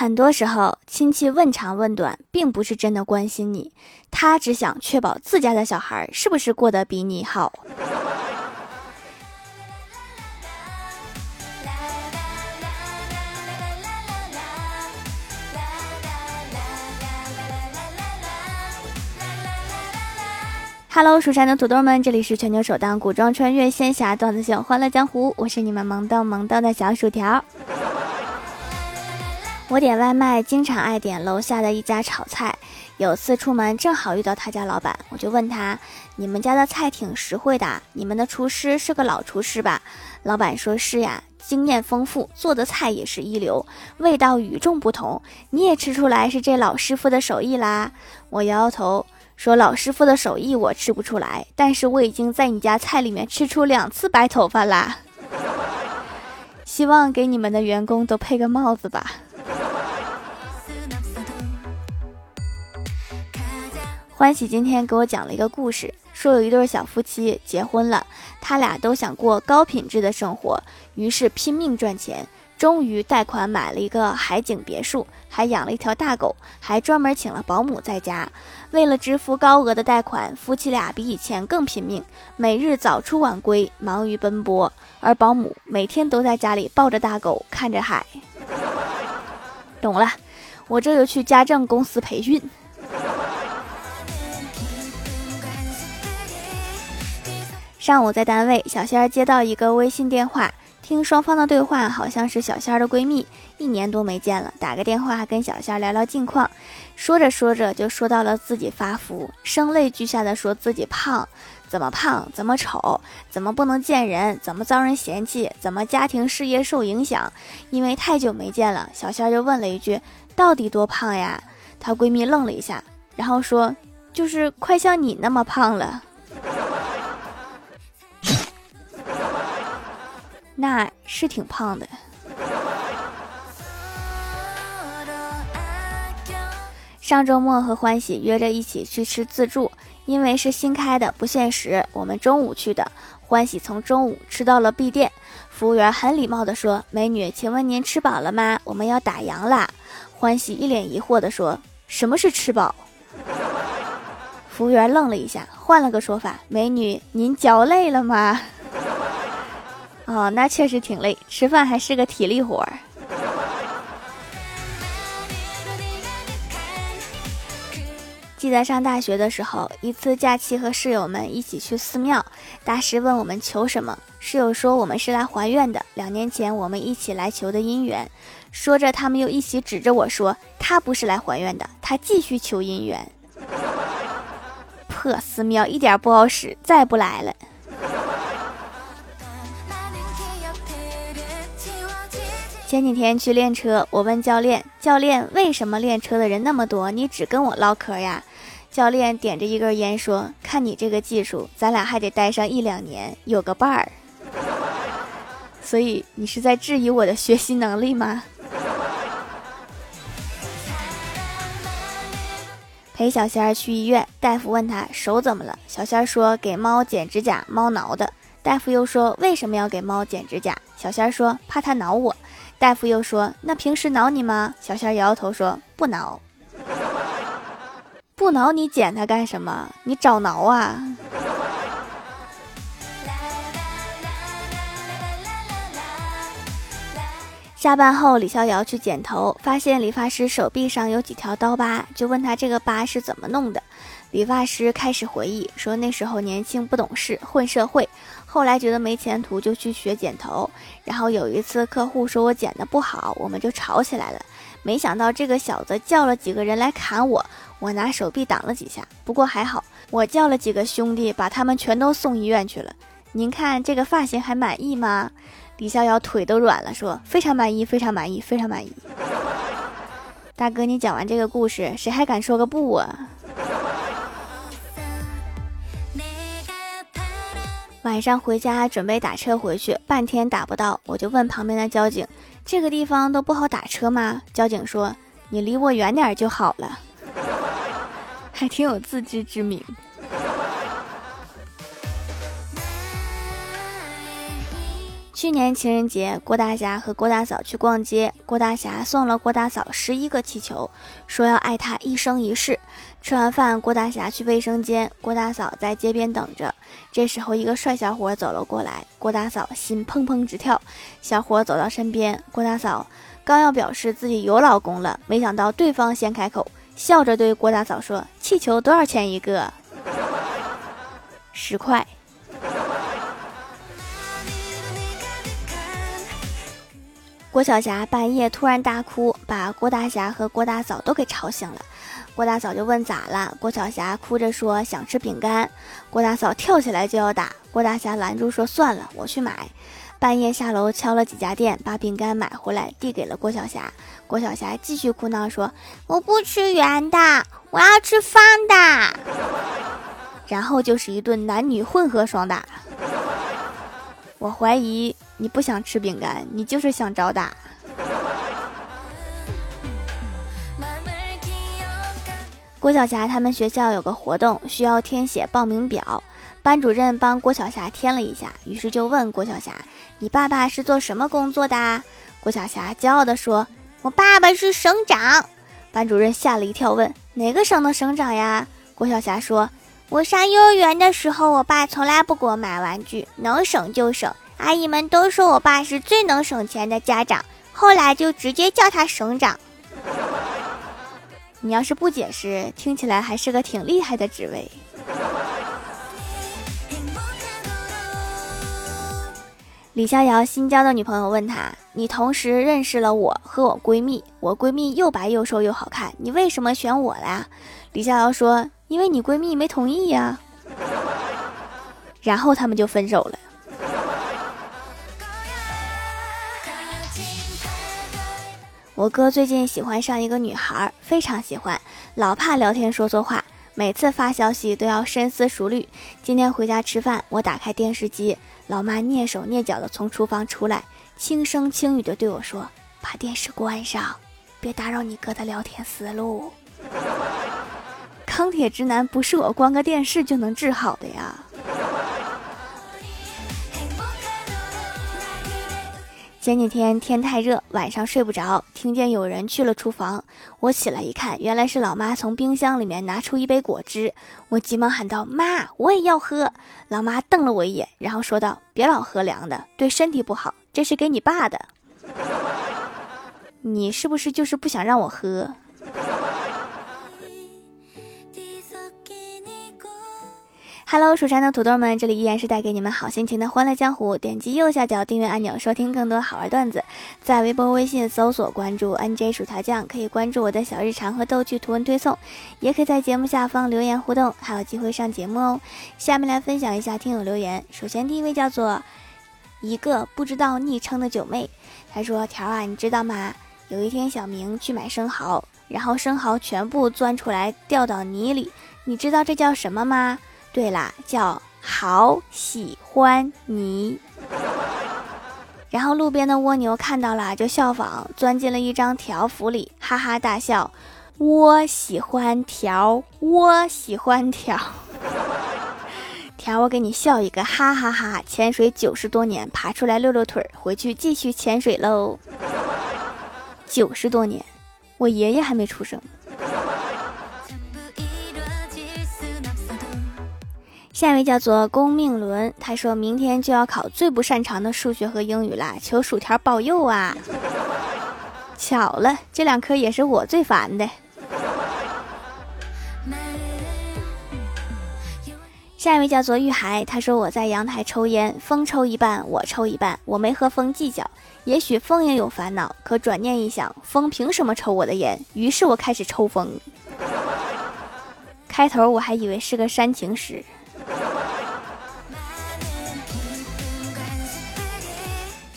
很多时候，亲戚问长问短，并不是真的关心你，他只想确保自家的小孩是不是过得比你好。Hello，蜀山的土豆们，这里是全球首档古装穿越仙侠段子秀《欢乐江湖》，我是你们萌逗萌逗的小薯条。我点外卖经常爱点楼下的一家炒菜，有次出门正好遇到他家老板，我就问他：“你们家的菜挺实惠的，你们的厨师是个老厨师吧？”老板说是呀，经验丰富，做的菜也是一流，味道与众不同，你也吃出来是这老师傅的手艺啦。我摇摇头说：“老师傅的手艺我吃不出来，但是我已经在你家菜里面吃出两次白头发啦。希望给你们的员工都配个帽子吧。”欢喜今天给我讲了一个故事，说有一对小夫妻结婚了，他俩都想过高品质的生活，于是拼命赚钱，终于贷款买了一个海景别墅，还养了一条大狗，还专门请了保姆在家。为了支付高额的贷款，夫妻俩比以前更拼命，每日早出晚归，忙于奔波，而保姆每天都在家里抱着大狗，看着海。懂了，我这就去家政公司培训。上午在单位，小仙儿接到一个微信电话，听双方的对话，好像是小仙儿的闺蜜，一年多没见了，打个电话跟小仙儿聊聊近况。说着说着就说到了自己发福，声泪俱下的说自己胖，怎么胖，怎么丑，怎么不能见人，怎么遭人嫌弃，怎么家庭事业受影响。因为太久没见了，小仙儿就问了一句：“到底多胖呀？”她闺蜜愣了一下，然后说：“就是快像你那么胖了。”那是挺胖的。上周末和欢喜约着一起去吃自助，因为是新开的，不限时，我们中午去的。欢喜从中午吃到了闭店，服务员很礼貌的说：“美女，请问您吃饱了吗？我们要打烊啦。”欢喜一脸疑惑的说：“什么是吃饱？”服务员愣了一下，换了个说法：“美女，您嚼累了吗？”哦，那确实挺累，吃饭还是个体力活儿。记得上大学的时候，一次假期和室友们一起去寺庙，大师问我们求什么，室友说我们是来还愿的，两年前我们一起来求的姻缘。说着，他们又一起指着我说，他不是来还愿的，他继续求姻缘。破寺庙一点不好使，再不来了。前几天去练车，我问教练：“教练，为什么练车的人那么多？你只跟我唠嗑呀？”教练点着一根烟说：“看你这个技术，咱俩还得待上一两年，有个伴儿。”所以你是在质疑我的学习能力吗？陪小仙儿去医院，大夫问他手怎么了，小仙儿说：“给猫剪指甲，猫挠的。”大夫又说：“为什么要给猫剪指甲？”小仙儿说：“怕它挠我。”大夫又说：“那平时挠你吗？”小仙摇摇头说：“不挠，不挠你剪它干什么？你找挠啊！” 下班后，李逍遥去剪头，发现理发师手臂上有几条刀疤，就问他这个疤是怎么弄的。理发师开始回忆说：“那时候年轻不懂事，混社会。”后来觉得没前途，就去学剪头。然后有一次客户说我剪的不好，我们就吵起来了。没想到这个小子叫了几个人来砍我，我拿手臂挡了几下。不过还好，我叫了几个兄弟，把他们全都送医院去了。您看这个发型还满意吗？李逍遥腿都软了，说非常满意，非常满意，非常满意。大哥，你讲完这个故事，谁还敢说个不啊？晚上回家准备打车回去，半天打不到，我就问旁边的交警：“这个地方都不好打车吗？”交警说：“你离我远点就好了。”还挺有自知之明。去年情人节，郭大侠和郭大嫂去逛街，郭大侠送了郭大嫂十一个气球，说要爱她一生一世。吃完饭，郭大侠去卫生间，郭大嫂在街边等着。这时候，一个帅小伙走了过来，郭大嫂心砰砰直跳。小伙走到身边，郭大嫂刚要表示自己有老公了，没想到对方先开口，笑着对郭大嫂说：“气球多少钱一个？十块。”郭晓霞半夜突然大哭，把郭大侠和郭大嫂都给吵醒了。郭大嫂就问咋了，郭晓霞哭着说想吃饼干。郭大嫂跳起来就要打，郭大侠拦住说算了，我去买。半夜下楼敲了几家店，把饼干买回来递给了郭晓霞。郭晓霞继续哭闹说我不吃圆的，我要吃方的。然后就是一顿男女混合双打。我怀疑。你不想吃饼干，你就是想找打。郭晓霞他们学校有个活动，需要填写报名表，班主任帮郭晓霞填了一下，于是就问郭晓霞：“你爸爸是做什么工作的？”郭晓霞骄傲地说：“我爸爸是省长。”班主任吓了一跳，问：“哪个省的省长呀？”郭晓霞说：“我上幼儿园的时候，我爸从来不给我买玩具，能省就省。”阿姨们都说我爸是最能省钱的家长，后来就直接叫他省长。你要是不解释，听起来还是个挺厉害的职位。李逍遥新交的女朋友问他：“你同时认识了我和我闺蜜，我闺蜜又白又瘦又好看，你为什么选我呀？”李逍遥说：“因为你闺蜜没同意呀。”然后他们就分手了。我哥最近喜欢上一个女孩，非常喜欢，老怕聊天说错话，每次发消息都要深思熟虑。今天回家吃饭，我打开电视机，老妈蹑手蹑脚的从厨房出来，轻声轻语的对我说：“把电视关上，别打扰你哥的聊天思路。”钢铁直男不是我关个电视就能治好的呀。前几天天太热，晚上睡不着，听见有人去了厨房。我起来一看，原来是老妈从冰箱里面拿出一杯果汁。我急忙喊道：“妈，我也要喝！”老妈瞪了我一眼，然后说道：“别老喝凉的，对身体不好。这是给你爸的。你是不是就是不想让我喝？” Hello，蜀山的土豆们，这里依然是带给你们好心情的欢乐江湖。点击右下角订阅按钮，收听更多好玩段子。在微博、微信搜索关注 NJ 薯条酱，可以关注我的小日常和逗趣图文推送，也可以在节目下方留言互动，还有机会上节目哦。下面来分享一下听友留言。首先第一位叫做一个不知道昵称的九妹，她说：“条啊，你知道吗？有一天小明去买生蚝，然后生蚝全部钻出来掉到泥里，你知道这叫什么吗？”对啦，叫好喜欢你。然后路边的蜗牛看到了，就效仿，钻进了一张条幅里，哈哈大笑。我喜欢条，我喜欢条。条，我给你笑一个，哈哈哈！潜水九十多年，爬出来溜溜腿，回去继续潜水喽。九十多年，我爷爷还没出生。下一位叫做公命伦，他说明天就要考最不擅长的数学和英语啦，求薯条保佑啊！巧了，这两科也是我最烦的。下一位叫做玉海，他说我在阳台抽烟，风抽一半，我抽一半，我没和风计较，也许风也有烦恼，可转念一想，风凭什么抽我的烟？于是我开始抽风。开头我还以为是个煽情诗。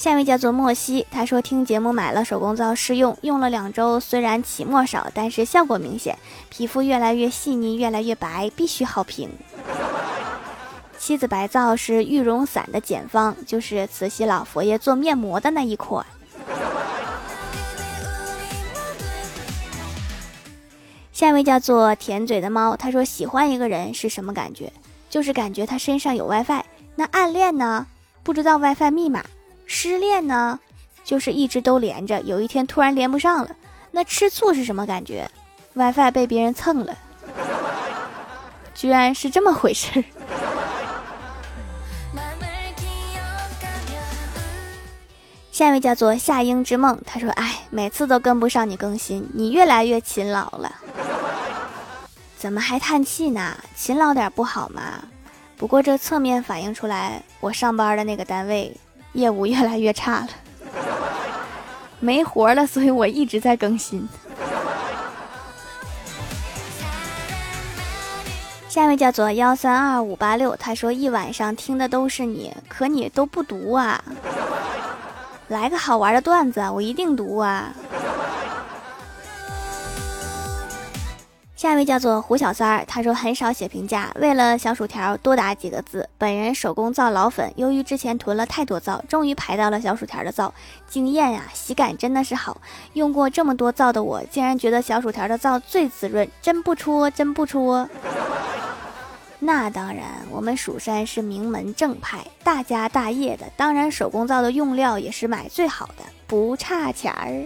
下一位叫做莫西，他说听节目买了手工皂试用，用了两周，虽然起沫少，但是效果明显，皮肤越来越细腻，越来越白，必须好评。妻子白皂是玉容散的简方，就是慈禧老佛爷做面膜的那一款。下一位叫做甜嘴的猫，他说喜欢一个人是什么感觉？就是感觉他身上有 WiFi。那暗恋呢？不知道 WiFi 密码。失恋呢，就是一直都连着，有一天突然连不上了。那吃醋是什么感觉？WiFi 被别人蹭了，居然是这么回事儿。下一位叫做夏英之梦，他说：“哎，每次都跟不上你更新，你越来越勤劳了。怎么还叹气呢？勤劳点不好吗？不过这侧面反映出来，我上班的那个单位业务越来越差了，没活了，所以我一直在更新。”下一位叫做幺三二五八六，他说：“一晚上听的都是你，可你都不读啊。”来个好玩的段子，我一定读啊！下一位叫做胡小三儿，他说很少写评价，为了小薯条多打几个字。本人手工皂老粉，由于之前囤了太多皂，终于排到了小薯条的皂，惊艳呀！洗感真的是好，用过这么多皂的我，竟然觉得小薯条的皂最滋润，真不戳，真不戳。那当然，我们蜀山是名门正派，大家大业的，当然手工皂的用料也是买最好的，不差钱儿。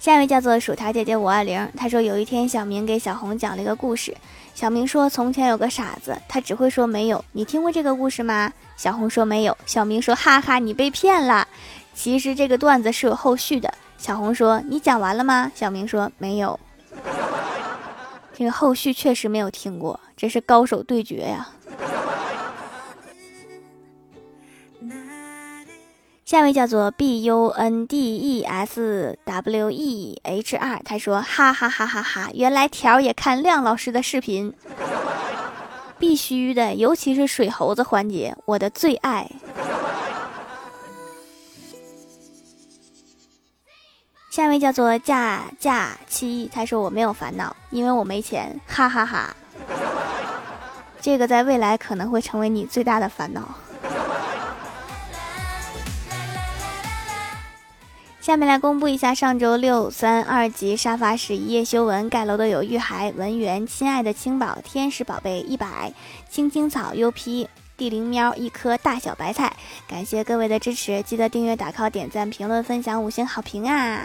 下一位叫做薯条姐姐五二零，她说有一天小明给小红讲了一个故事，小明说从前有个傻子，他只会说没有。你听过这个故事吗？小红说没有。小明说哈哈，你被骗了。其实这个段子是有后续的。小红说：“你讲完了吗？”小明说：“没有。”这个后续确实没有听过，这是高手对决呀。下一位叫做 B U N D E S W E H R，他说：“哈哈哈哈哈！原来条也看亮老师的视频，必须的，尤其是水猴子环节，我的最爱。”下一位叫做假假期，他说我没有烦恼，因为我没钱，哈哈哈。这个在未来可能会成为你最大的烦恼。下面来公布一下上周六三二级沙发是一夜修文盖楼的有玉孩文员、亲爱的青宝、天使宝贝一百、青青草 UP。地灵喵，一颗大小白菜，感谢各位的支持，记得订阅、打 call、点赞、评论、分享、五星好评啊！